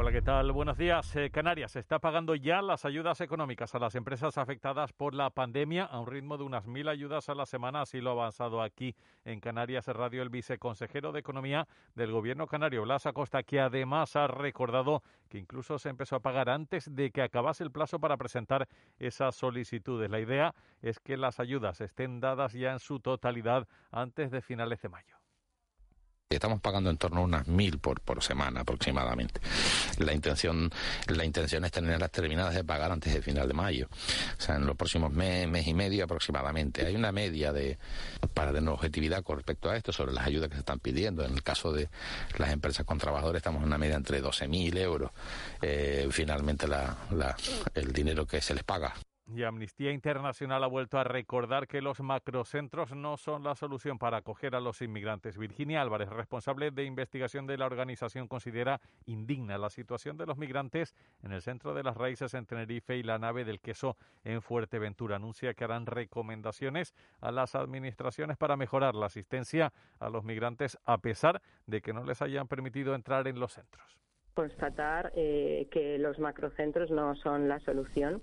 Hola, ¿qué tal? Buenos días. Eh, Canarias está pagando ya las ayudas económicas a las empresas afectadas por la pandemia a un ritmo de unas mil ayudas a la semana. Así lo ha avanzado aquí en Canarias Radio el viceconsejero de Economía del Gobierno canario, Blas Acosta, que además ha recordado que incluso se empezó a pagar antes de que acabase el plazo para presentar esas solicitudes. La idea es que las ayudas estén dadas ya en su totalidad antes de finales de mayo. Estamos pagando en torno a unas mil por, por semana aproximadamente. La intención, la intención es tenerlas terminadas de pagar antes del final de mayo. O sea, en los próximos mes, mes y medio aproximadamente. Hay una media de, para tener objetividad con respecto a esto sobre las ayudas que se están pidiendo. En el caso de las empresas con trabajadores estamos en una media entre 12.000 euros. Eh, finalmente la, la, el dinero que se les paga y Amnistía Internacional ha vuelto a recordar que los macrocentros no son la solución para acoger a los inmigrantes. Virginia Álvarez, responsable de investigación de la organización, considera indigna la situación de los migrantes en el centro de las raíces en Tenerife y la nave del queso en Fuerteventura. Anuncia que harán recomendaciones a las administraciones para mejorar la asistencia a los migrantes a pesar de que no les hayan permitido entrar en los centros constatar eh, que los macrocentros no son la solución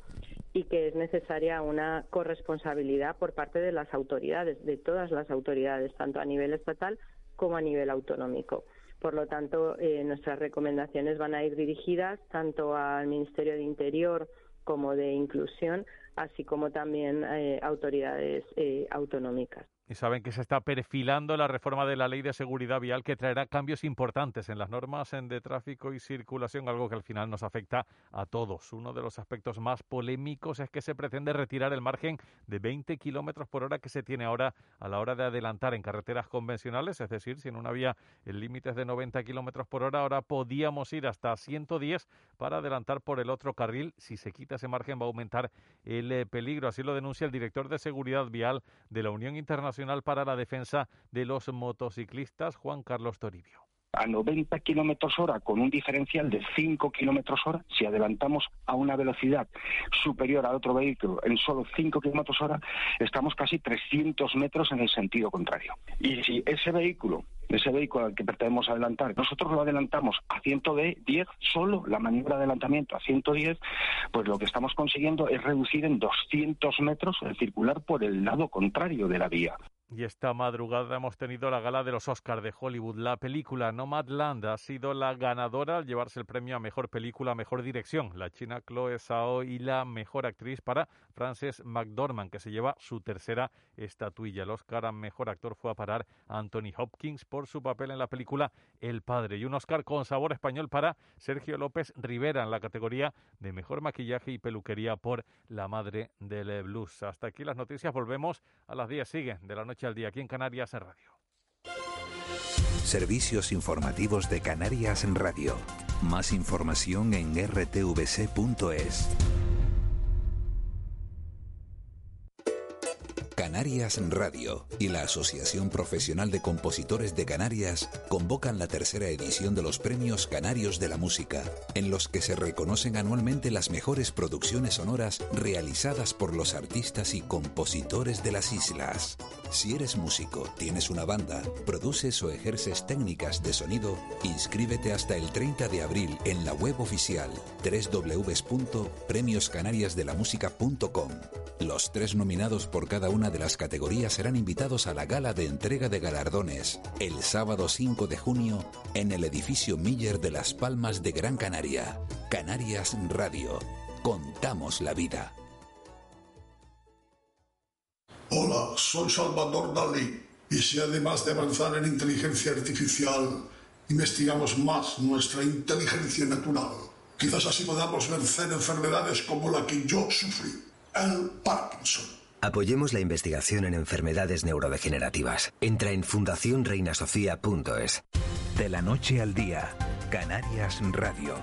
y que es necesaria una corresponsabilidad por parte de las autoridades, de todas las autoridades, tanto a nivel estatal como a nivel autonómico. Por lo tanto, eh, nuestras recomendaciones van a ir dirigidas tanto al Ministerio de Interior como de Inclusión, así como también eh, autoridades eh, autonómicas. Y saben que se está perfilando la reforma de la ley de seguridad vial que traerá cambios importantes en las normas de tráfico y circulación, algo que al final nos afecta a todos. Uno de los aspectos más polémicos es que se pretende retirar el margen de 20 kilómetros por hora que se tiene ahora a la hora de adelantar en carreteras convencionales, es decir, si en una vía el límite es de 90 kilómetros por hora, ahora podíamos ir hasta 110 para adelantar por el otro carril. Si se quita ese margen va a aumentar el eh, peligro. Así lo denuncia el director de seguridad vial de la Unión Internacional para la Defensa de los Motociclistas, Juan Carlos Toribio a 90 kilómetros hora con un diferencial de 5 kilómetros hora, si adelantamos a una velocidad superior a otro vehículo en solo 5 kilómetros hora, estamos casi 300 metros en el sentido contrario. Y si ese vehículo, ese vehículo al que pretendemos adelantar, nosotros lo adelantamos a 110, solo la maniobra de adelantamiento a 110, pues lo que estamos consiguiendo es reducir en 200 metros el circular por el lado contrario de la vía. Y esta madrugada hemos tenido la gala de los Oscars de Hollywood. La película Nomadland ha sido la ganadora al llevarse el premio a Mejor Película, Mejor Dirección. La china Chloe Zhao y la Mejor Actriz para Frances McDormand, que se lleva su tercera estatuilla. El Oscar a Mejor Actor fue a parar Anthony Hopkins por su papel en la película El Padre. Y un Oscar con sabor español para Sergio López Rivera en la categoría de Mejor Maquillaje y Peluquería por La Madre del Blues. Hasta aquí las noticias. Volvemos a las 10. Sigue de la noche al día aquí en Canarias en Radio. Servicios informativos de Canarias en Radio. Más información en rtvc.es. Canarias Radio y la Asociación Profesional de Compositores de Canarias convocan la tercera edición de los Premios Canarios de la Música, en los que se reconocen anualmente las mejores producciones sonoras realizadas por los artistas y compositores de las islas. Si eres músico, tienes una banda, produces o ejerces técnicas de sonido, inscríbete hasta el 30 de abril en la web oficial www.premioscanariasdelamusica.com. Los tres nominados por cada una de las categorías serán invitados a la gala de entrega de galardones el sábado 5 de junio en el edificio Miller de Las Palmas de Gran Canaria. Canarias Radio. Contamos la vida. Hola, soy Salvador Dalí. Y si además de avanzar en inteligencia artificial, investigamos más nuestra inteligencia natural, quizás así podamos vencer enfermedades como la que yo sufrí, el Parkinson. Apoyemos la investigación en enfermedades neurodegenerativas. Entra en fundacionreinasofía.es. De la noche al día, Canarias Radio.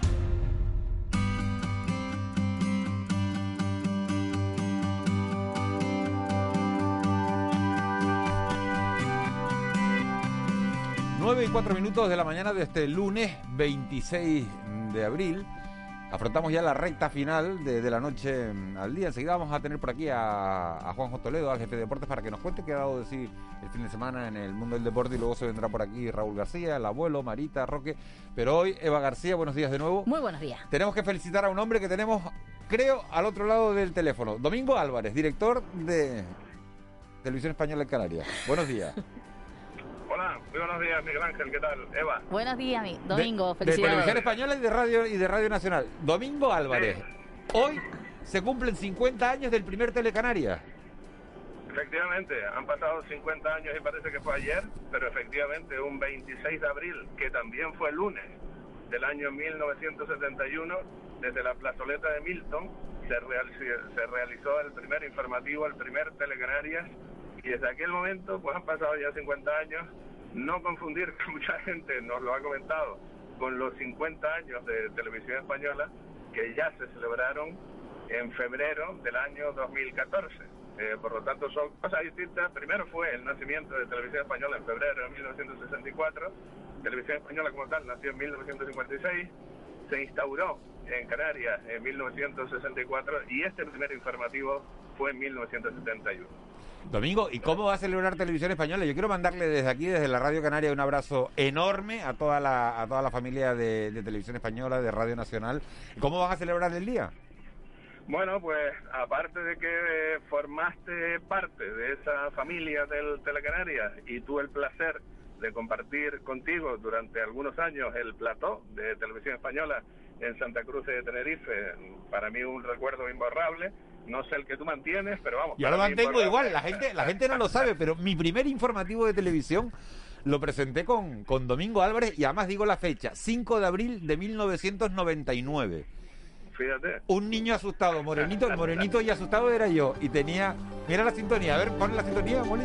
Nueve y cuatro minutos de la mañana de este lunes 26 de abril. Afrontamos ya la recta final de, la noche mm, al día. Enseguida vamos a tener por aquí a, Juanjo Toledo, al jefe de deportes, para que nos cuente qué ha dado de sí el fin de semana en el mundo del deporte. Y luego se vendrá por aquí Raúl García, el abuelo, Marita, Roque. Pero hoy, Eva García, buenos días de nuevo. Muy buenos días. Tenemos que felicitar a un hombre que tenemos, creo, al otro lado del teléfono. Domingo Álvarez, director de Televisión Española en Canarias. Buenos días. Muy buenos días, Miguel Ángel, ¿qué tal? Eva. Buenos días, Domingo, de, De Televisión Española y de Radio, y de Radio Nacional. Domingo Álvarez, hoy se cumplen 50 años del primer Telecanaria. Efectivamente, han pasado 50 años y parece que fue ayer, pero efectivamente un 26 de abril, que también fue el lunes del año 1971, desde la plazoleta de Milton, se, se realizó el primer informativo, el primer Telecanarias y desde aquel momento, pues han pasado ya 50 años, no confundir, que mucha gente nos lo ha comentado, con los 50 años de televisión española, que ya se celebraron en febrero del año 2014. Eh, por lo tanto, son cosas distintas. Primero fue el nacimiento de Televisión Española en febrero de 1964. Televisión Española como tal nació en 1956. Se instauró en Canarias en 1964 y este primer informativo fue en 1971. Domingo, ¿y cómo va a celebrar Televisión Española? Yo quiero mandarle desde aquí, desde la Radio Canaria, un abrazo enorme a toda la, a toda la familia de, Televisión Española, de Radio Nacional. ¿Cómo vas a celebrar el día? Bueno, pues aparte de que formaste parte de esa familia del Telecanaria y tuve el placer de compartir contigo durante algunos años el plató de Televisión Española en Santa Cruz de Tenerife, para mí un recuerdo imborrable no sé el que tú mantienes, pero vamos. Yo lo mantengo igual, la gente, la gente no lo sabe, pero mi primer informativo de televisión lo presenté con, con Domingo Álvarez y además digo la fecha, 5 de abril de 1999. Fíjate. Un niño asustado, morenito, el morenito y asustado era yo. Y tenía. Mira la sintonía, a ver, pon la sintonía, Molly.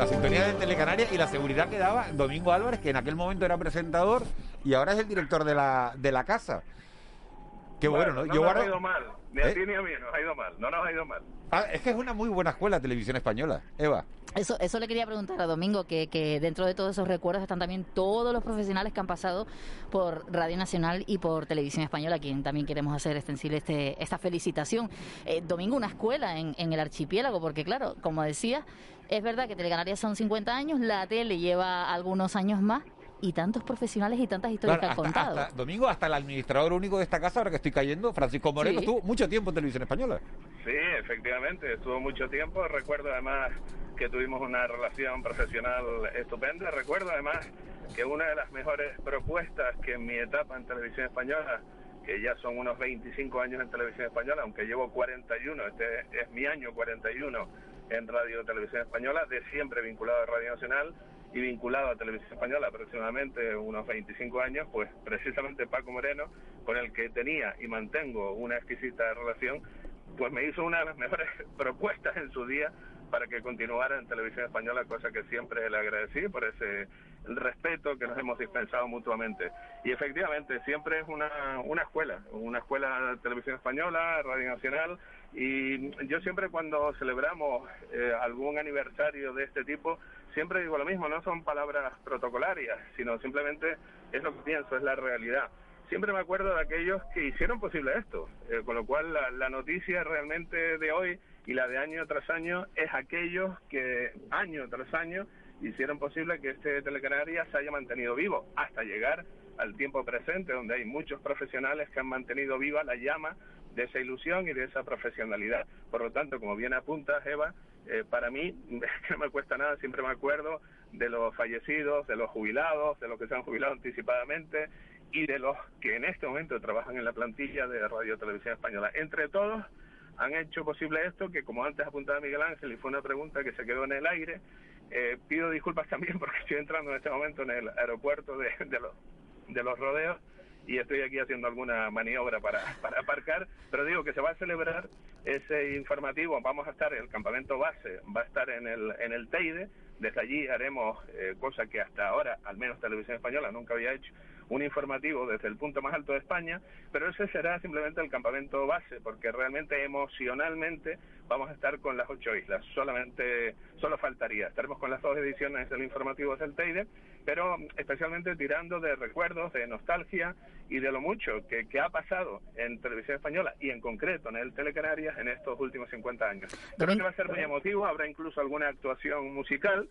La sintonía de Telecanaria y la seguridad que daba Domingo Álvarez, que en aquel momento era presentador y ahora es el director de la, de la casa. Qué bueno, ¿no? no Yo nos ha ido mal, ni a ¿Eh? ti ni a mí nos ha ido mal, no nos ha ido mal. Ah, es que es una muy buena escuela televisión española, Eva. Eso, eso le quería preguntar a Domingo, que, que dentro de todos esos recuerdos están también todos los profesionales que han pasado por Radio Nacional y por Televisión Española, a quien también queremos hacer extensible este, esta felicitación. Eh, Domingo, una escuela en, en el archipiélago, porque claro, como decía, es verdad que Telecanarias son 50 años, la tele lleva algunos años más, y tantos profesionales y tantas historias que han contado. Domingo, hasta el administrador único de esta casa, ahora que estoy cayendo, Francisco Moreno, estuvo mucho tiempo en televisión española. Sí, efectivamente, estuvo mucho tiempo. Recuerdo además que tuvimos una relación profesional estupenda. Recuerdo además que una de las mejores propuestas que en mi etapa en televisión española, que ya son unos 25 años en televisión española, aunque llevo 41, este es mi año 41 en Radio Televisión Española, de siempre vinculado a Radio Nacional, y vinculado a Televisión Española aproximadamente unos 25 años, pues precisamente Paco Moreno, con el que tenía y mantengo una exquisita relación, pues me hizo una de las mejores propuestas en su día para que continuara en Televisión Española, cosa que siempre le agradecí por ese respeto que nos hemos dispensado mutuamente. Y efectivamente, siempre es una, una escuela, una escuela de Televisión Española, Radio Nacional, y yo siempre cuando celebramos eh, algún aniversario de este tipo, siempre digo lo mismo, no son palabras protocolarias, sino simplemente es lo que pienso, es la realidad. Siempre me acuerdo de aquellos que hicieron posible esto, eh, con lo cual la, noticia realmente de hoy y la de año tras año es aquellos que año tras año hicieron posible que este Telecanaria se haya mantenido vivo hasta llegar al tiempo presente, donde hay muchos profesionales que han mantenido viva la llama de esa ilusión y de esa profesionalidad. Por lo tanto, como bien apuntas, Eva, eh, para mí no me cuesta nada, siempre me acuerdo de los fallecidos, de los jubilados, de los que se han jubilado anticipadamente y de los que en este momento trabajan en la plantilla de Radio Televisión Española. Entre todos han hecho posible esto, que como antes apuntaba Miguel Ángel y fue una pregunta que se quedó en el aire, eh, pido disculpas también porque estoy entrando en este momento en el aeropuerto de, de, los, de los rodeos y estoy aquí haciendo alguna maniobra para, para aparcar, pero digo que se va a celebrar ese informativo, vamos a estar, el campamento base va a estar en el, en el Teide, desde allí haremos eh, cosa que hasta ahora, al menos Televisión Española nunca había hecho, un informativo desde el punto más alto de España, pero ese será simplemente el campamento base, porque realmente emocionalmente vamos a estar con las ocho islas. Solamente, solo faltaría. Estaremos con las dos ediciones del informativo del Teide, pero especialmente tirando de recuerdos, de nostalgia y de lo mucho que, que ha pasado en televisión española y en concreto en el Telecanarias en estos últimos 50 años. Creo que va a ser muy emotivo, habrá incluso alguna actuación musical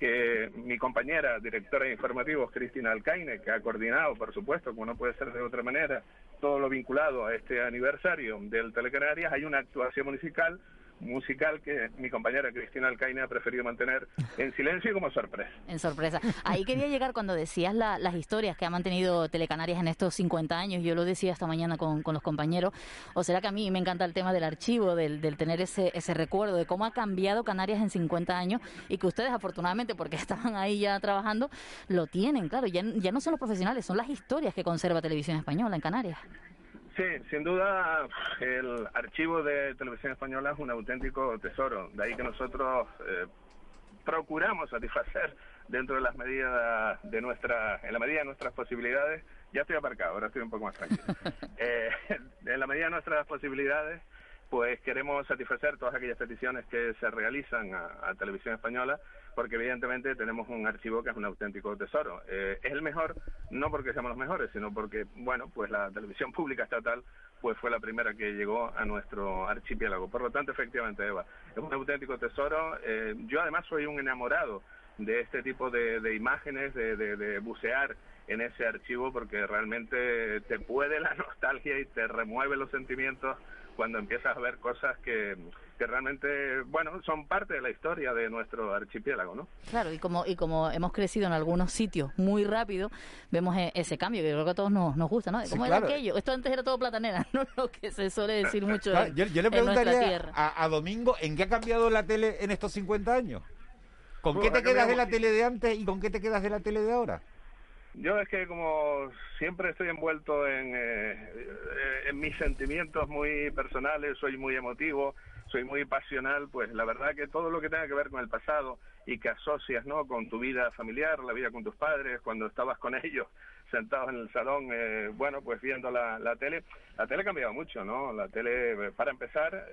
que mi compañera directora de informativos, Cristina Alcaine, que ha coordinado, por supuesto, como no puede ser de otra manera, todo lo vinculado a este aniversario del Telecanarias, hay una actuación musical musical que mi compañera Cristina Alcaine ha preferido mantener en silencio y como sorpresa. En sorpresa. Ahí quería llegar cuando decías las historias que ha mantenido Telecanarias en estos 50 años. Yo lo decía esta mañana con, los compañeros. O será que a mí me encanta el tema del archivo, del, tener ese, ese recuerdo de cómo ha cambiado Canarias en 50 años y que ustedes, afortunadamente, porque estaban ahí ya trabajando, lo tienen. Claro, ya, ya no son los profesionales, son las historias que conserva Televisión Española en Canarias. Sí, sin duda el archivo de televisión española es un auténtico tesoro. De ahí que nosotros eh, procuramos satisfacer dentro de las medidas de nuestra, en la medida de nuestras posibilidades. Ya estoy aparcado, ahora estoy un poco más tranquilo. Eh, en la medida de nuestras posibilidades, pues queremos satisfacer todas aquellas peticiones que se realizan a televisión española porque evidentemente tenemos un archivo que es un auténtico tesoro. Eh, es el mejor no porque seamos los mejores, sino porque, bueno, pues la televisión pública estatal pues fue la primera que llegó a nuestro archipiélago. Por lo tanto, efectivamente, Eva, es un auténtico tesoro. Eh, yo además soy un enamorado de este tipo de, imágenes, de, de bucear en ese archivo porque realmente te puede la nostalgia y te remueve los sentimientos cuando empiezas a ver cosas que, que realmente, bueno, son parte de la historia de nuestro archipiélago, ¿no? Claro, y como, y como hemos crecido en algunos sitios muy rápido, vemos e, ese cambio que creo que a todos nos, nos gusta, ¿no? ¿Cómo era aquello? Esto antes era todo platanera, ¿no? Lo que se suele decir mucho yo, le preguntaría a, a, Domingo, ¿en qué ha cambiado la tele en estos 50 años? ¿Con qué te quedas de la tele de antes y con qué te quedas de la tele de ahora? Yo es que como siempre estoy envuelto en, eh, eh, en mis sentimientos muy personales, soy muy emotivo, soy muy pasional, pues la verdad que todo lo que tenga que ver con el pasado y que asocias ¿no? con tu vida familiar, la vida con tus padres, cuando estabas con ellos sentados en el salón, eh, bueno, pues viendo la, la tele, la tele ha cambiado mucho, ¿no? La tele, para empezar,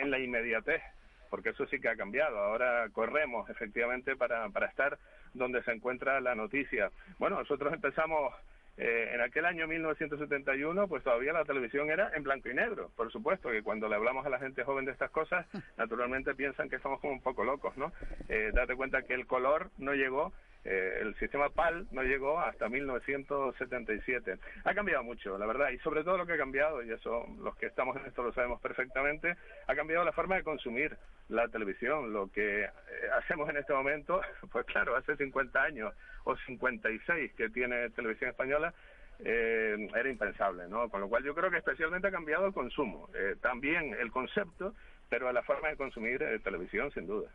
en la inmediatez, porque eso sí que ha cambiado. Ahora corremos efectivamente para, para estar donde se encuentra la noticia. Bueno, nosotros empezamos eh, en aquel año 1971, pues todavía la televisión era en blanco y negro. Por supuesto que cuando le hablamos a la gente joven de estas cosas, naturalmente piensan que estamos como un poco locos, ¿no? Eh, date cuenta que el color no llegó eh, el sistema PAL no llegó hasta 1977. Ha cambiado mucho, la verdad, y sobre todo lo que ha cambiado, y eso los que estamos en esto lo sabemos perfectamente, ha cambiado la forma de consumir la televisión. Lo que eh, hacemos en este momento, pues claro, hace 50 años o 56 que tiene televisión española, eh, era impensable, ¿no? Con lo cual yo creo que especialmente ha cambiado el consumo, también el concepto, pero la forma de consumir televisión, sin duda.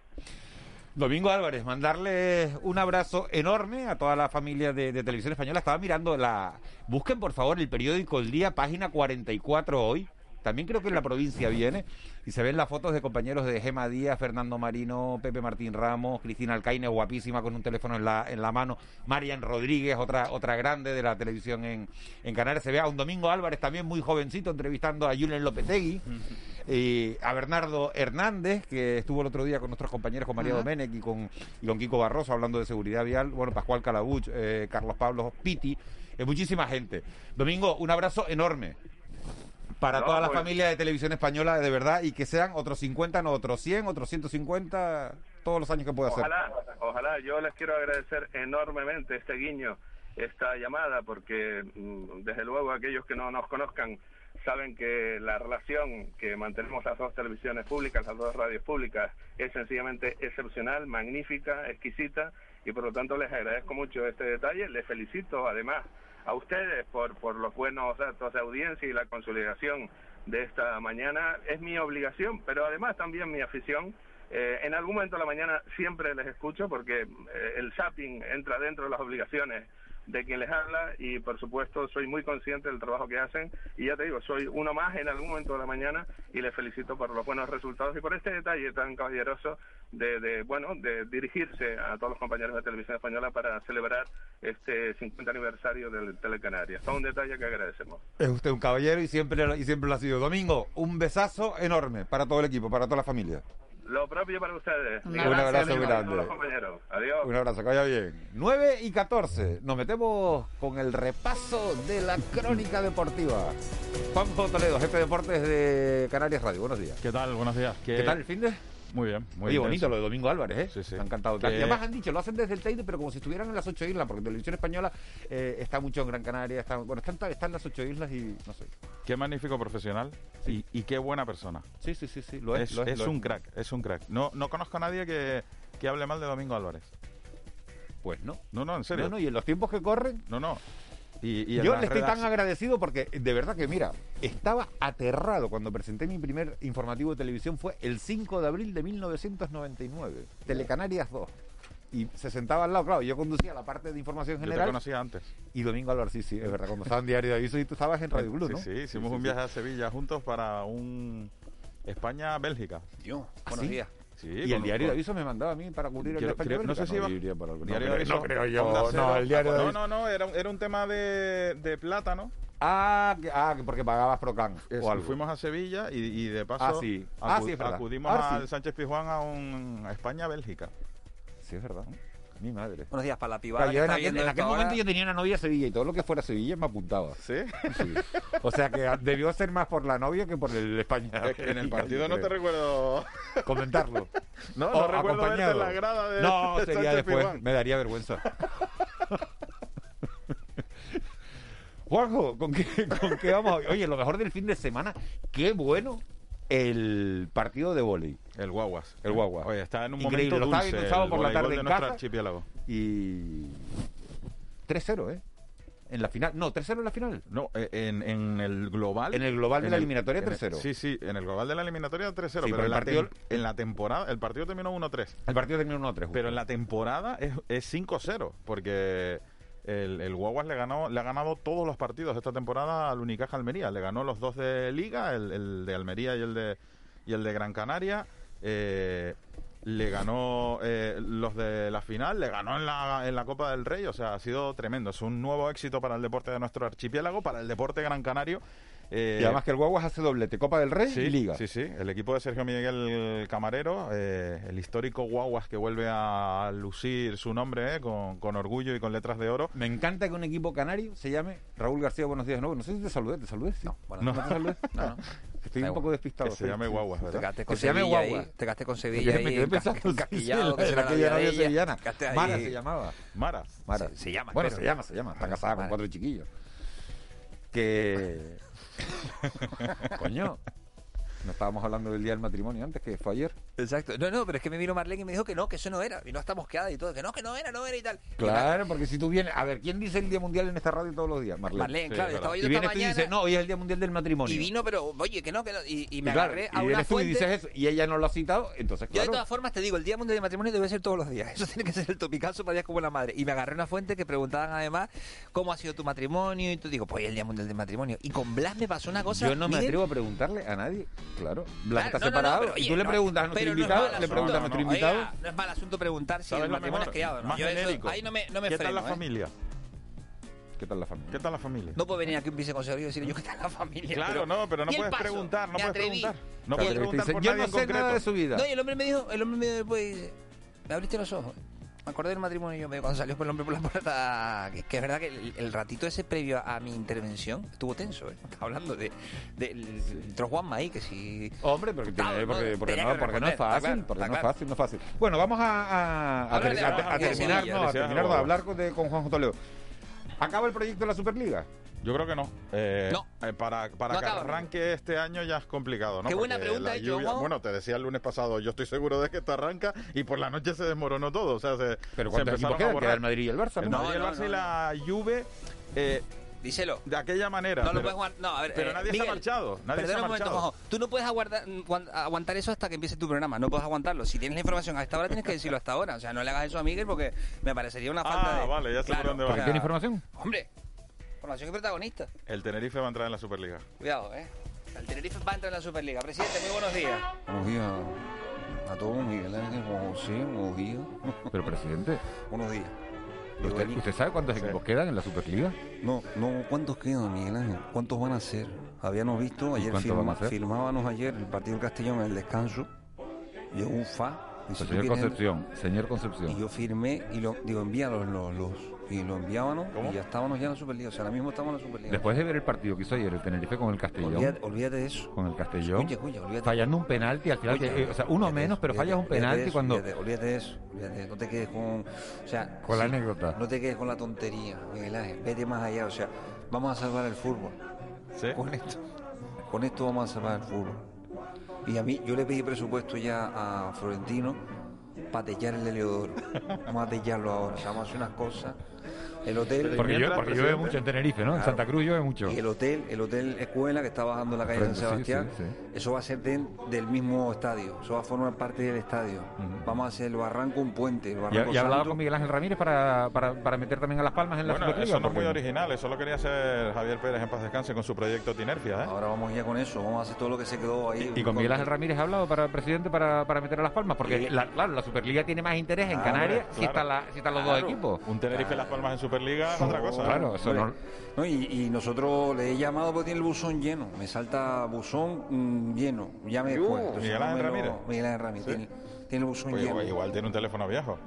Domingo Álvarez, mandarle un abrazo enorme a toda la familia de, Televisión Española. Estaba mirando la... Busquen por favor el periódico El Día, página 44 hoy. También creo que en la provincia viene. Y se ven las fotos de compañeros de Gema Díaz, Fernando Marino, Pepe Martín Ramos, Cristina Alcaine, guapísima con un teléfono en la, en la mano, Marian Rodríguez, otra, otra grande de la televisión en, en Canarias. Se ve a un Domingo Álvarez también muy jovencito entrevistando a Julen Lopetegui y a Bernardo Hernández, que estuvo el otro día con nuestros compañeros, con María Domenech y con, y con Kiko Barroso, hablando de seguridad vial, bueno, Pascual Calabuch, eh, Carlos Pablo Piti, eh, muchísima gente. Domingo, un abrazo enorme para toda la pues- familia de televisión española, de verdad, y que sean otros 50, no otros 100, otros 150, todos los años que pueda hacer. Ojalá, ojalá, yo les quiero agradecer enormemente este guiño, esta llamada, porque mm, desde luego aquellos que no nos conozcan, saben que la relación que mantenemos las dos televisiones públicas, las dos radios públicas, es sencillamente excepcional, magnífica, exquisita, y por lo tanto les agradezco mucho este detalle. Les felicito además a ustedes por, por los buenos datos de audiencia y la consolidación de esta mañana. Es mi obligación, pero además también mi afición. Eh, en algún momento de la mañana siempre les escucho porque eh, el zapping entra dentro de las obligaciones de quien les habla y por supuesto soy muy consciente del trabajo que hacen y ya te digo, soy uno más en algún momento de la mañana y les felicito por los buenos resultados y por este detalle tan caballeroso de, de bueno, de dirigirse a todos los compañeros de Televisión Española para celebrar este 50 aniversario del Telecanarias. Todo un detalle que agradecemos. Es usted un caballero y siempre, y siempre lo ha sido. Domingo, un besazo enorme para todo el equipo, para toda la familia. Lo propio para ustedes. Un abrazo muy grande. Adiós. Un abrazo, que vaya bien. 9 y 14. Nos metemos con el repaso de la crónica deportiva. Juanjo Toledo, jefe de deportes de Canarias Radio. Buenos días. ¿Qué tal? Buenos días. ¿Qué, tal el fin de? Muy bien, muy Oye, bonito lo de Domingo Álvarez, ¿eh? Sí, sí. Me ha encantado. Que- además han dicho, lo hacen desde el Teide, pero como si estuvieran en las ocho islas, porque Televisión Española eh, está mucho en Gran Canaria, está, bueno, está, en- está en las ocho islas y no sé. Qué magnífico profesional y, y qué buena persona. Sí, sí, sí, sí, lo es. Es, lo es, es lo un crack, es un crack. No, no conozco a nadie que, que hable mal de Domingo Álvarez. Pues no. No, no, en serio. No, no, y en los tiempos que corren, No, no. Y, Yo le estoy tan agradecido porque de verdad que, mira, estaba aterrado cuando presenté mi primer informativo de televisión. Fue el 5 de abril de 1999, Telecanarias 2. Y se sentaba al lado, claro, yo conducía la parte de información Yo te general. conocía antes. Y Domingo Álvarez, sí, sí, es verdad, cuando estaba en Diario de Aviso y tú estabas en Radio Blue, ¿no? Sí, sí, hicimos un viaje a Sevilla juntos para un España-Bélgica. Yo, buenos días. Sí, y el Diario de Aviso me mandaba a mí para cubrir el creo- no sé si iba-. Diario no, de creo, Aviso, no creo yo. No, el Diario de No, Aviso. no, no, era un, era un tema de, de plátano. Ah, que- ah, que porque pagabas Procan o algo. Fuimos a Sevilla y, y de paso Ah, sí. Ah, acu- sí, es verdad. acudimos Ah, sí. al Sánchez Pizjuán a un a España-Bélgica. Sí, es verdad. Mi madre. Buenos días para la pibada. Claro, que yo en aquel, en momento yo tenía una novia a Sevilla y todo lo que fuera Sevilla me apuntaba. ¿Sí? Sí. O sea que debió ser más por la novia que por el España. Es que en el partido no te recuerdo comentarlo. No, O no recuerdo verte en acompañado. la grada de No, de sería Sánchez después. Me daría vergüenza. Juanjo, ¿con qué, ¿con qué vamos? Oye, lo mejor del fin de semana, qué bueno el partido de vóley. El Guaguas. El Guagua. Oye, está en un Increíble, momento lo estaba dulce viendo el sábado el por la tarde de en casa. archipiélago. Y 3-0, ¿eh? En la final. No, 3-0 en la final. No, eh, en, en el global. En el global de la el- eliminatoria, en el- 3-0. Sí, sí, en el global de la eliminatoria 3-0. Sí, pero pero en el la, partido- en la temporada, el partido terminó 1-3. El partido terminó 1-3. Pero en la temporada es, es 5-0, porque el, el Guaguas le, ganó, le ha ganado todos los partidos esta temporada al Unicaja Almería. Le ganó los dos de Liga, el, el de Almería y el de, y el de Gran Canaria. Eh, le ganó eh, los de la final, le ganó en la, en la Copa del Rey, o sea, ha sido tremendo. Es un nuevo éxito para el deporte de nuestro archipiélago, para el deporte gran canario. Eh, Y además que el Guaguas hace doblete, Copa del Rey Sí, y Liga. Sí, sí. El equipo de Sergio Miguel Camarero, eh, el histórico Guaguas que vuelve a lucir su nombre eh, con, con orgullo y con letras de oro. Me encanta que un equipo canario se llame Raúl García, buenos días. No, no sé si te saludé, ¿te saludé? Sí. No, bueno, ¿No te saludé? No, no. Estoy Da un igual. poco despistado. Que se llame. Guaguas, Te ¿verdad? con Que se llame Sevilla Guagua. ahí, te quedaste con Sevilla me quedé pensando que aquella de novia sevillana. Mara se llamaba. Mara. Mara. Se- se llama, Bueno, pero- se llama, se llama. Está casada con cuatro chiquillos. Que. Coño. No estábamos hablando del día del matrimonio antes, que fue ayer. Exacto. No, no, pero es que me vino Marlene y me dijo que no, que eso no era. Y no está mosqueada y todo. Que no, que no era, no era y tal. Y Claro, porque si tú vienes. A ver, ¿quién dice el Día Mundial en esta radio todos los días? Marlene. Marlene, claro, yo estaba Y yo vienes esta tú y dices, mañana no, hoy es el Día Mundial del matrimonio. y vino, pero oye, que no, que no. Y, y me Y claro, agarré y a una vienes tú y fuente. dices eso, y ella no lo ha citado, entonces Yo claro. de todas formas te digo, el Día Mundial del Matrimonio debe ser todos los días. Eso tiene que ser el topicazo para días como la madre. Y me agarré una fuente que preguntaban además cómo ha sido tu matrimonio. Y tú digo, pues el Día Mundial del Matrimonio. Y con Blas me pasó una cosa. Yo no me Miguel, atrevo a preguntarle a nadie. Claro. Blas Claro, está no, no, no, separado. pero, y tú le preguntas a nuestro invitado, le asunto. preguntas a nuestro invitado. Oiga, no es mal asunto preguntar si ¿Sabes el matrimonio mejor? es criado. ¿no? Más Yo eso- ahí no me, no me ¿Qué freno, tal la ¿eh? familia? ¿Qué tal la familia? ¿Qué tal la familia? No puedo venir aquí un viceconsejero y decir yo qué tal la familia. Claro, pero- no, pero no ¿Y el puedes paso? preguntar, no Me puedes atreví. preguntar. No puedes preguntar por yo no sé concreto. nada de su vida. No, y el hombre me dijo, el hombre me dijo, pues, me abriste los ojos. Me acordé del matrimonio y yo me cuando salió el hombre por la puerta, que, que es verdad que el, el ratito ese previo a, mi intervención estuvo tenso, ¿eh? Estaba hablando de, de, entró Juanma ahí, que si... Hombre, porque, tiene- porque, no, porque no, que porque no es fácil, claro, porque no es fácil, no es fácil. Bueno, vamos a, a, a, de ter- a- Juan terminar, no, a terminar de Juan. hablar con, de- con Juanjo Toledo. ¿Acaba el proyecto de la Superliga? Yo creo que no. Eh, No. eh, para para No que acaba. arranque este año ya es complicado, ¿no? Qué buena Porque pregunta la ha hecho, lluvia-. Bueno, te decía el lunes pasado, yo estoy seguro de que esto arranca y por la noche se desmoronó todo. O sea, se, Pero se ¿cuántos empezaron a borrar. El Madrid y el Barça, El ¿no? Madrid, el Barça no, y la Juve. eh, díselo. De aquella manera. No lo puedes aguantar. No, a ver, pero eh, nadie se Miguel, ha marchado. Nadie se perdona ha un momento, marchado. Tú no puedes aguardar, guan- aguantar eso hasta que empiece tu programa. No puedes aguantarlo. Si tienes la información a esta hora, tienes que decirlo hasta ahora. O sea, no le hagas eso a Miguel porque me parecería una falta Ah, de. vale, ya sé por dónde va. ¿Tiene información? Hombre, información y protagonista. El Tenerife va a entrar en la Superliga. Cuidado, ¿eh? El Tenerife va a entrar en la Superliga. Presidente, muy buenos días. Buenos días a todos, Miguel Ángel, Juan José, buenos días. Pero, presidente, Buenos días. ¿usted, usted sabe cuántos equipos quedan en la Superliga? No, no, ¿cuántos quedan, Miguel Ángel? ¿Cuántos van a ser? Habíamos visto, ayer cuántos van a firma- ser? firmábamos ayer el partido del Castellón en el descanso. Llegó un FA. Señor Concepción, señor Concepción. Y yo firmé y lo digo, envíalos los, los, y lo enviábamos y ya estábamos ya en la Superliga. O sea, ahora mismo estamos en la Superliga. Después de ver el partido que hizo ayer el Tenerife con el Castellón. Olvídate, olvídate de eso. Con el Castellón. Escucha, escucha, olvídate. Fallando un penalti al final. Oye, eh, o sea, uno menos, pero fallas un penalti eso, cuando. Olvídate, olvídate de eso. olvídate, no te quedes con. O sea, Con la sí, anécdota. No te quedes con la tontería, Miguel Ángel. Vete más allá. O sea, vamos a salvar el fútbol. Con esto. Con esto vamos a salvar el fútbol. Y a mí, yo le pedí presupuesto ya a Florentino para el Heliodoro. Vamos a techarlo ahora. Vamos a hacer unas cosas. El hotel. Porque yo, porque llueve mucho en Tenerife, ¿no? En. Santa Cruz llueve mucho. Y el hotel, el hotel escuela que está bajando en la calle Frente, San sí, Sebastián, sí, eso va a ser de- del mismo estadio, eso va a formar parte del estadio. Vamos a hacer el barranco un puente, el Y, barranco y ha hablado Santo. con Miguel Ángel Ramírez para, para, para meter también a Las Palmas en la Bueno, Superliga. eso no es muy original, eso lo quería hacer Javier Pérez en paz descanse con su proyecto Tinerfia, ¿eh? Ahora vamos ya con eso, vamos a hacer todo lo que se quedó ahí. Y con Miguel Ángel Ramírez ha hablado para el presidente para, para meter a Las Palmas, porque la, claro, la Superliga tiene más interés en Claro, Canarias si, están si están los Claro. dos equipos. Un Tenerife Las Palmas en Superliga es otra cosa. ¿eh? Claro, eso no, No, y, y nosotros le he llamado porque tiene el buzón lleno. Me salta buzón mm, lleno. Llame después. Entonces, Miguel Ángel no me lo- Ramírez. Miguel Ángel Ramírez. Sí. Tiene, tiene el buzón Pues lleno. igual, igual tiene un teléfono viejo.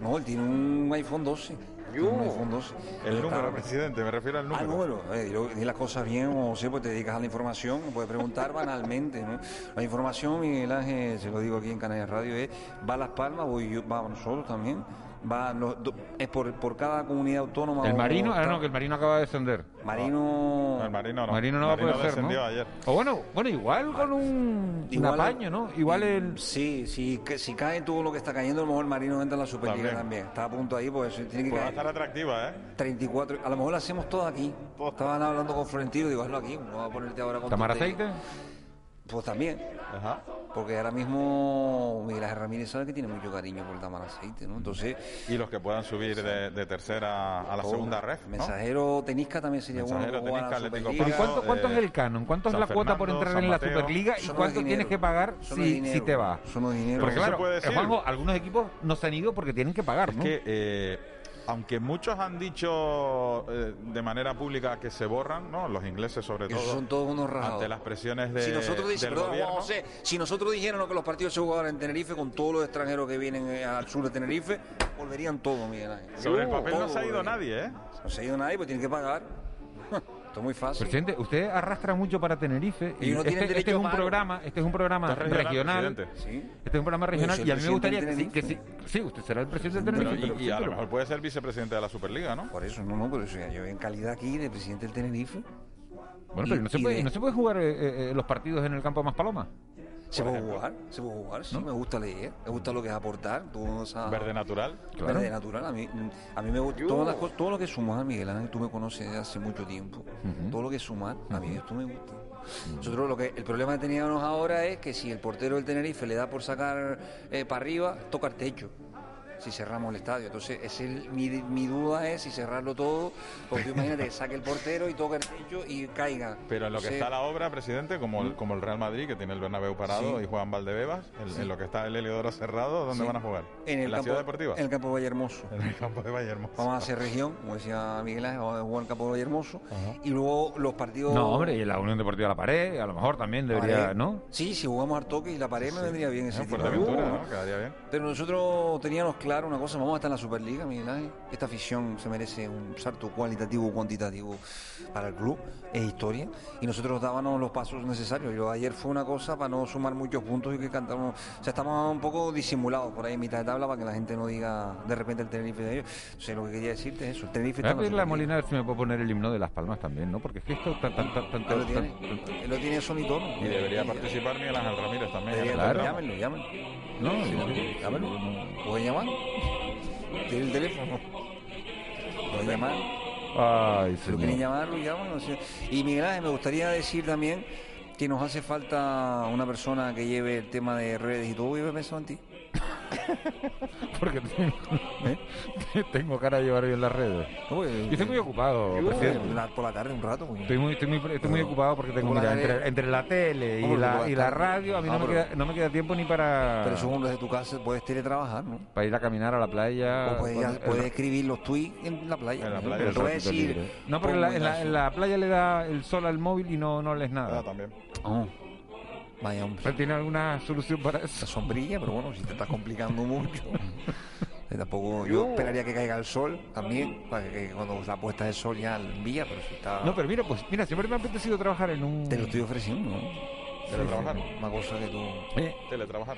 No, él tiene un iPhone 12. Tiene un iPhone 12. El número, presidente, me refiero al Ah, número. número. Eh, yo- di las cosas bien, o sé, pues te dedicas a la información, puedes preguntar banalmente, ¿no? La información, Miguel Ángel, se lo digo aquí en Canarias Radio, es, va a Las Palmas, voy yo, va a nosotros también, va los do- es por, por cada comunidad autónoma. El Marino, ah, está- no, que el Marino acaba de descender. Marino... El Marino no. Marino no va a poder ser, ¿no? descendió ayer. O bueno, bueno, igual con un, un apaño, ¿no? Igual el... Sí, sí, que si cae todo lo que está cayendo, a lo mejor el Marino entra en la Superliga También. también. Está a punto ahí, pues tiene que Pues va a caer. estar atractiva, ¿eh? 34, a lo mejor lo hacemos todo aquí. Estaban hablando con Florentino, digo, hazlo aquí, no va a ponerte ahora con ¿Tamar aceite? Pues también. Ajá. Porque ahora mismo Miguel Ángel Ramírez sabe que tiene mucho cariño por el Tamar Aceite, ¿no? Entonces, Y los que puedan subir de, de tercera a la todo. segunda ¿no? Mensajero Tenisca también sería Mensajero, bueno. Tenisca, la Atlético Superliga. ¿Pero ¿y cuánto, cuánto eh, es el canon? ¿Cuánto es la cuota por entrar en la. Superliga? ¿Y es cuánto dinero. tienes que pagar es si, dinero. si te no es dinero. Porque claro, se puede decir. Juanjo, algunos equipos no se han ido porque tienen que pagar, Es ¿no? que, eh, aunque muchos han dicho eh, de manera pública que se borran, ¿no? Los ingleses sobre todo. Esos son todos unos rajados. Ante las presiones de, si nosotros del gobierno. Juan José, si nosotros dijéramos que los partidos se jugaban en Tenerife con todos los extranjeros que vienen eh, al sur de Tenerife, volverían todos, Miguel Ángel. Sobre el papel no se ha ido nadie, ¿eh? No se ha ido nadie, pues tiene que pagar. Esto es muy fácil. Presidente, usted arrastra mucho para Tenerife Y y no este, este es un programa, este es un programa regional, regional, presidente. Sí. este es un programa regional y a mí me gustaría que sí, del que sí, sí, usted será el presidente de Pero, Tenerife, y, pero y sí, a lo pero- mejor puede ser vicepresidente de la Superliga, ¿no? Por eso, no, no, eso ya yo en calidad aquí de presidente del Tenerife. Bueno, y- pero no se puede, de- no se puede jugar eh, eh, los partidos en el campo más paloma. Se puede jugar, se puede jugar, sí, me gusta leer, me gusta lo que es aportar, todo. Verde natural. Claro. Verde natural, a mí, a mí me gusta, todas las cosas, todo lo que es sumar, Miguel Ángel, tú me conoces desde hace mucho tiempo, todo lo que es sumar, a mí esto me gusta. Nosotros lo que, el problema que teníamos ahora es que si el portero del Tenerife le da por sacar para arriba, toca el techo. Si cerramos el estadio. Entonces, es el- mi, mi duda es si cerrarlo todo, porque imagínate que saque el portero y toque el techo y caiga. Pero en lo que está la obra, presidente, como el, como el Real Madrid, que tiene el Bernabéu parado Sí. y juegan Valdebebas, en, en lo que está el Heliodoro cerrado, ¿dónde Sí. van a jugar? en el la campo, Ciudad Deportiva? En el campo de Valle Hermoso. En el campo de Valle Hermoso. Vamos a hacer región, como decía Miguel Ángel, vamos a jugar en el campo de Valle Hermoso. Y luego los partidos. No, hombre, y la Unión Deportiva La Pared, a lo mejor también debería, Pared. ¿no? Sí, si jugamos al toque y la pared me vendría bien ese No, tipo bien. Pero nosotros teníamos claro una cosa, vamos a estar en la Superliga, Miguel Ángel. Esta afición se merece un salto cualitativo cuantitativo para el club, es historia. Y nosotros dábamos los pasos necesarios. Yo ayer fue una cosa para no sumar muchos puntos y que cantamos. O sea, estamos un poco disimulados por ahí en mitad de tabla para que la gente no diga de repente el Tenerife de ellos. O sea, lo que quería decirte es eso, el Tenerife Voy está a la pedirle a Superliga. Molina a ver si me puede poner el himno de Las Palmas también, ¿no? Porque es que esto tan, tan, tan, tan, Él lo tiene, lo tiene son y tono. Y debería participar Miguel Ángel Ramírez también. Llámenlo, llámenlo. No, Sí, no, llámenlo. ¿Pueden llamar? ¿Tiene el teléfono? ¿Pueden llamar? Ay, Si lo quieren llamar, lo llaman. no sé. Y Miguel Ángel, me gustaría decir también que nos hace falta una persona que lleve el tema de redes y todo. He pensado en ti. Porque tengo, tengo cara de llevar bien las redes. y estoy muy ocupado, Yo, presidente. por la tarde un rato. Estoy muy, estoy muy, estoy muy ocupado porque tengo, mira, entre, entre la tele y la, y la radio, a mí Ah, no, me queda, no me queda tiempo ni para, Pero según desde tu casa puedes teletrabajar, ¿no? para ir a caminar a la playa. O puedes, escribir los tweets en la playa. En la ¿no? playa, decir. porque en la, en, la, en la playa le da el sol al móvil y no, no lees nada. también. Oh, vaya, hombre. ¿Pero ¿Tiene alguna solución para eso? La sombrilla, pero bueno, si te estás complicando mucho. eh, Tampoco, yo esperaría que caiga el sol también, para que cuando la puesta del sol ya envía, pero si está. No, pero mira, pues mira, siempre me ha apetecido trabajar en un... Te lo estoy ofreciendo, ¿no? Teletrabajar. Una cosa que tú. Eh, Teletrabajar.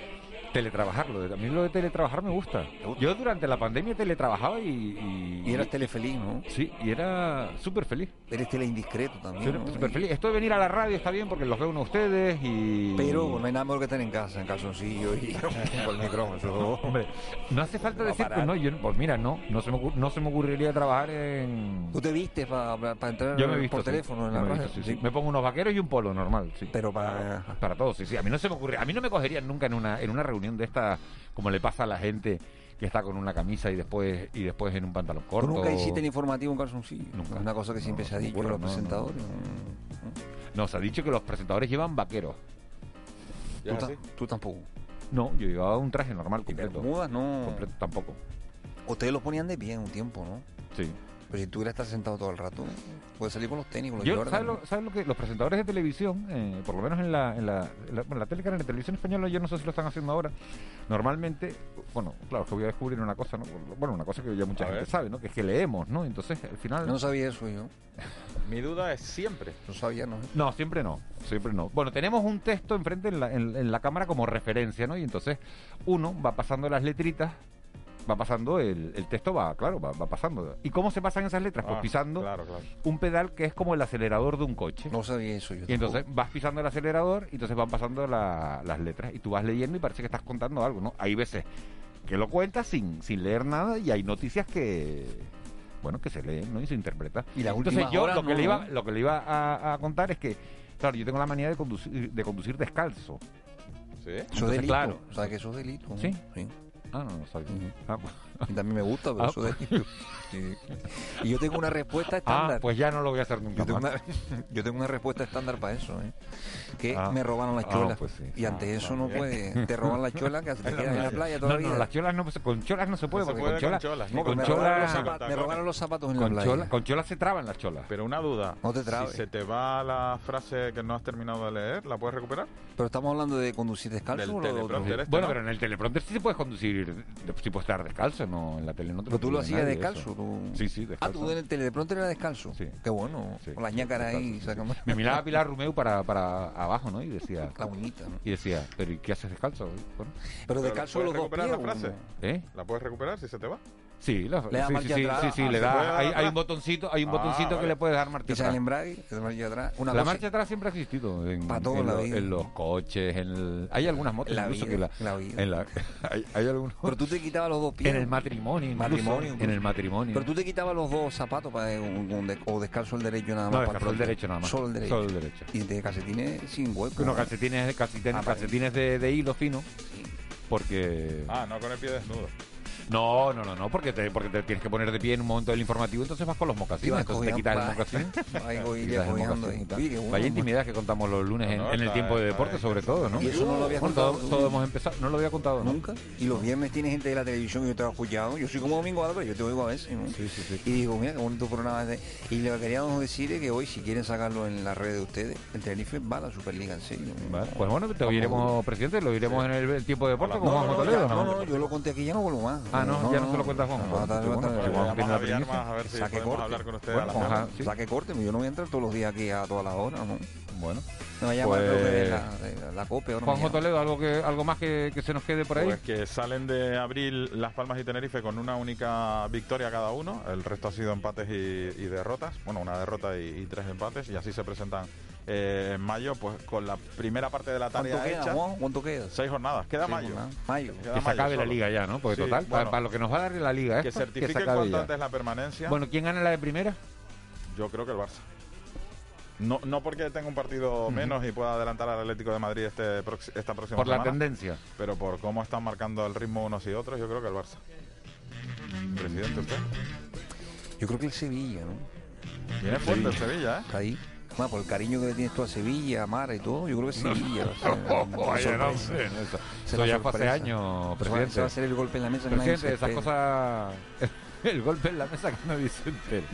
Teletrabajar, lo de, a mí lo de teletrabajar me gusta. Yo durante la pandemia teletrabajaba y... Y, Y eras telefeliz, ¿no? Sí, y era súper feliz. Eres teleindiscreto también. Súper ¿no? súper feliz. Esto de venir a la radio está bien porque los veo uno a ustedes y... Pero no hay nada mejor que estar en casa, en calzoncillo y con el micrófono. Hombre, no hace falta a decir, pues no, yo, pues mira, no, no se me, ocur- no se me ocurriría trabajar en... ¿Tú te vistes para entrar Yo me he visto por sí. teléfono en la me radio? visto, sí, sí. Me pongo unos vaqueros y un polo normal, sí. Pero para... Para todos, sí, sí. A mí no se me ocurre, a mí no me cogerían nunca en una, en una reunión de esta, como le pasa a la gente que está con una camisa y después y después en un pantalón ¿Tú corto. nunca hiciste en informativo un calzoncillo? Nunca. Es una cosa que siempre se ha dicho ocurre, los no, no, presentadores. No, se ha dicho que los presentadores llevan vaqueros. ¿Tú, ta- tú tampoco. No, yo llevaba un traje normal completo. Bermudas no. Completo tampoco. Ustedes los ponían de pie en un tiempo, ¿no? Sí. Pero si tú quieres estar sentado todo el rato, puedes salir con los tenis, con los Yo, ¿sabes, lo, sabes lo que los presentadores de televisión, eh, por lo menos en la, en la, en la, bueno, la tele, en la televisión española, yo no sé si lo están haciendo ahora, normalmente, bueno, claro, es que voy a descubrir una cosa, ¿no? bueno, una cosa que ya mucha A gente ver. sabe, ¿no? Que es que leemos, ¿no? Entonces, al final... No sabía eso yo. Mi duda es siempre. No sabía, ¿no? No, siempre no, siempre no. Bueno, tenemos un texto enfrente en la, en, en la cámara como referencia, ¿no? Y entonces uno va pasando las letritas, va pasando el, el texto, va, claro, va, va pasando. ¿Y cómo se pasan esas letras? Pues Ah, pisando Claro, claro. un pedal que es como el acelerador de un coche. No sabía eso yo. Y entonces vas pisando el acelerador y entonces van pasando la- las letras y tú vas leyendo y parece que estás contando algo, ¿no? Hay veces que lo cuentas sin, sin leer nada y hay noticias que bueno que se leen ¿no? y se interpreta. Y las entonces últimas yo horas lo que no, le iba ¿no? lo que le iba a, a contar es que claro yo tengo la manía de conducir de conducir descalzo. ¿Sí? Eso es delito. claro. ¿Sabes que eso es delito? no? ¿Sí? Sí. Ah, no, no sabía. Ah, pues- Y también me gusta, pero Ah, eso es pues. Y yo tengo una respuesta Ah, estándar. pues ya no lo voy a hacer nunca Yo tengo, más. una, yo tengo una respuesta estándar para eso, ¿eh? Que Ah. me robaron las Ah, cholas. pues sí. Y ante Ah, eso no puede. Te roban las cholas que te quedan en la playa toda No, la no, las cholas no se- con cholas no se puede No se porque puede con con cholas No, con me, robaron los cholas zapatos, me robaron los zapatos en la con playa. cholas con cholas se traban las cholas. Pero una duda. No te trabes. Si se te va la frase que no has terminado de leer, ¿la puedes recuperar? Pero estamos hablando de conducir descalzo Del o lo de otro? este, Bueno, ¿no? pero en el teleprompter sí se puede conducir, sí puedes estar descalzo, no en la tele no te Pero tú lo hacías nadie descalzo. tú- Sí, sí, Ah, descalzo. tú en el teleprompter era descalzo. Sí. Qué bueno. Sí, Con las sí, ñácaras ahí. Me miraba Pilar Rumeu para, para abajo, ¿no? Y decía... La uñita, ¿no? Y decía, ¿pero ¿y qué haces descalzo? Bueno, Pero ¿la descalzo los dos recuperar pies. la frase? ¿eh? ¿La puedes recuperar si se te va? Sí, la- Le da sí, marcha sí, sí, atrás. sí, sí, Ah, le ¿se da, hay, hay un botoncito, hay un Ah, botoncito que vale. le puedes dar marcha el atrás. embrague, la marcha atrás. Una la cosa- marcha atrás siempre ha existido en, Pa' todo en la lo- vida. en los coches, en el- hay algunas motos En la incluso vida, que en la vida. en la- hay, hay algunos Pero tú te quitabas los dos pies. en el matrimonio, incluso, Matrimonio, en incluso. el matrimonio. Pero tú te quitabas los dos zapatos para un- un de- o descalzo el derecho nada más. no, para descalzo el derecho nada más. Solo el derecho. Solo el derecho. Y de calcetines sin hueco. Unos calcetines, calcetines, Ah, calcetines de, de hilo fino, porque Ah, no con el pie desnudo. No, no, no, no, porque te, porque te tienes que poner de pie en un momento del informativo, entonces vas con los mocasines, entonces te quitas el mocasín. Vaya intimidad que contamos los lunes en, No, no, en el tiempo de deporte, sobre todo, ¿no? Y eso no lo había contado todos hemos empezado, no lo había contado, ¿no? Nunca. Y los viernes tienes gente de la televisión que yo te he escuchado. Yo soy como Domingo Álvarez, yo te oigo a veces. ¿no? Sí, sí, sí. Y digo, mira, qué bonito programa. es de- Y lo que queríamos decir es que hoy, si quieren sacarlo en la red de ustedes, el Tenerife va a la Superliga, en serio. ¿no? Vale, Pues bueno, te oiremos, presidente, lo iremos en el, el tiempo de deporte con No, Juanjo no, no, Toledo, no, no, yo lo conté aquí, ya no vuelvo más. Ah, no, ya no se lo. No, no, no, bueno, no, pues no, no, Vamos a más ver si Saque podemos corte. hablar con usted a la. Saque corte, yo no voy a entrar todos los días aquí a todas las horas, ¿no? Bueno, Me va a llamar Pues- de la, de la COPE me Juanjo. Toledo, algo que algo más que, que se nos quede por ahí. Pues que salen de abril Las Palmas y Tenerife con una única victoria cada uno. El resto ha sido empates y, y derrotas. Bueno, una derrota y, y tres empates. Y así se presentan eh, en mayo, pues con la primera parte de la ¿Cuánto tarea queda, hecha. Juan? ¿Cuánto queda? Seis jornadas. Queda Sí, mayo. Mayo. Queda que se mayo acabe la liga ya, ¿no? Porque Sí, total, para, bueno, para lo que nos va a dar la liga, ¿eh? Que que se certifiquen acabe cuanto ya. antes la permanencia. Bueno, ¿quién gana la de primera? Yo creo que el Barça. No, no porque tenga un partido menos y pueda adelantar al Atlético de Madrid este prox- esta próxima Por la tendencia. Pero por cómo están marcando el ritmo unos y otros, yo creo que el Barça. Presidente, usted. Yo creo que el Sevilla, ¿no? Viene fuerte el Sevilla, ¿eh? Está ahí. Más por el cariño que le tienes tú a Sevilla, a Mara y todo, yo creo que Sevilla. va a ser una Oye, no sorpresa. sé. Eso- ya fue hace años, presidente. eso va a ser el golpe en la mesa Presidente, esas cosas... El golpe en la mesa que se entera.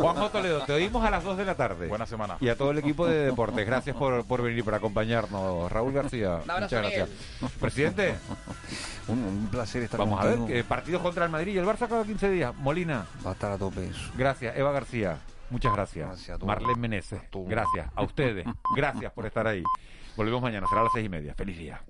Juanjo Toledo, te oímos a las 2 de la tarde. Buena semana. Y a todo el equipo de deportes, gracias por, por venir, por acompañarnos. Raúl García, muchas gracias. Presidente, Un, un placer estar vamos a ver, contigo. partidos contra el Madrid y el Barça cada 15 días. Molina, Va a estar a tope eso. gracias. Eva García, muchas gracias. Gracias. Marlene Meneses, gracias. A ustedes, gracias por estar ahí. Volvemos mañana, será a las seis y media. Feliz día.